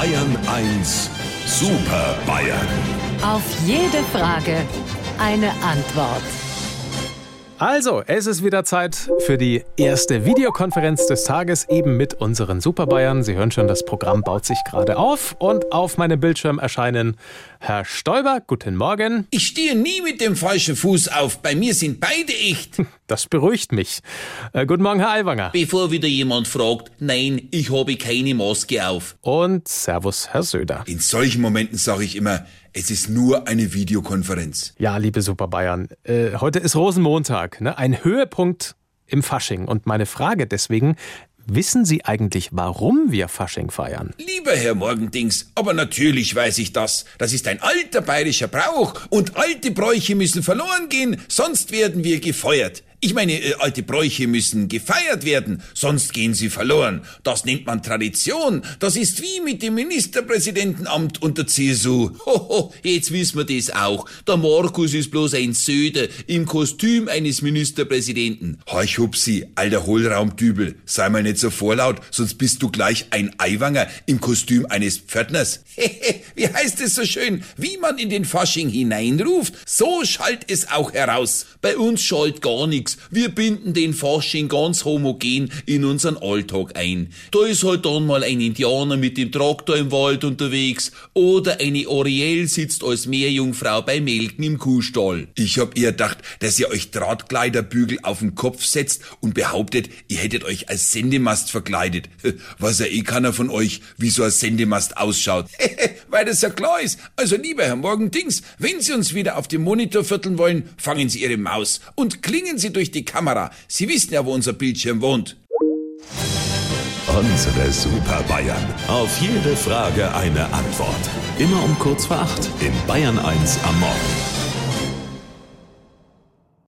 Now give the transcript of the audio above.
Bayern 1 Super Bayern. Auf jede Frage eine Antwort. Also, es ist wieder Zeit für die erste Videokonferenz des Tages, eben mit unseren Super Bayern. Sie hören schon, das Programm baut sich gerade auf und auf meinem Bildschirm erscheinen Herr Stoiber. Guten Morgen. Ich stehe nie mit dem falschen Fuß auf. Bei mir sind beide echt. Das beruhigt mich. Äh, guten Morgen, Herr Aiwanger. Bevor wieder jemand fragt, nein, ich habe keine Maske auf. Und Servus, Herr Söder. In solchen Momenten sage ich immer, es ist nur eine Videokonferenz. Ja, liebe Super Bayern, äh, heute ist Rosenmontag, ne? ein Höhepunkt im Fasching. Und meine Frage deswegen, Wissen Sie eigentlich, warum wir Fasching feiern? Lieber Herr Morgendings, aber natürlich weiß ich das. Das ist ein alter bayerischer Brauch und alte Bräuche müssen verloren gehen, sonst werden wir gefeuert. Ich meine, äh, alte Bräuche müssen gefeiert werden, sonst gehen sie verloren. Das nennt man Tradition. Das ist wie mit dem Ministerpräsidentenamt und der CSU. Hoho, jetzt wissen wir das auch. Der Markus ist bloß ein Söder im Kostüm eines Ministerpräsidenten. Horch Hupsi, alter Hohlraumdübel, sei mal nicht so vorlaut, sonst bist du gleich ein Eiwanger im Kostüm eines Pförtners. wie heißt es so schön? Wie man in den Fasching hineinruft, so schallt es auch heraus. Bei uns schallt gar nichts nix. Wir binden den Fasching ganz homogen in unseren Alltag ein. Da ist halt dann mal ein Indianer mit dem Traktor im Wald unterwegs oder eine Oriel sitzt als Meerjungfrau bei Melken im Kuhstall. Ich hab eher gedacht, dass ihr euch Drahtkleiderbügel auf den Kopf setzt und behauptet, ihr hättet euch als Sendemast verkleidet. Was ja eh keiner von euch, wie so ein Sendemast ausschaut. Weil das ja klar ist. Also lieber Herr Morgendings, wenn Sie uns wieder auf dem Monitor vierteln wollen, fangen Sie Ihre Maus und klingen Sie durch durch die Kamera. Sie wissen ja, wo unser Bildschirm wohnt. Unsere Super Bayern. Auf jede Frage eine Antwort. Immer um kurz vor acht in Bayern 1 am Morgen.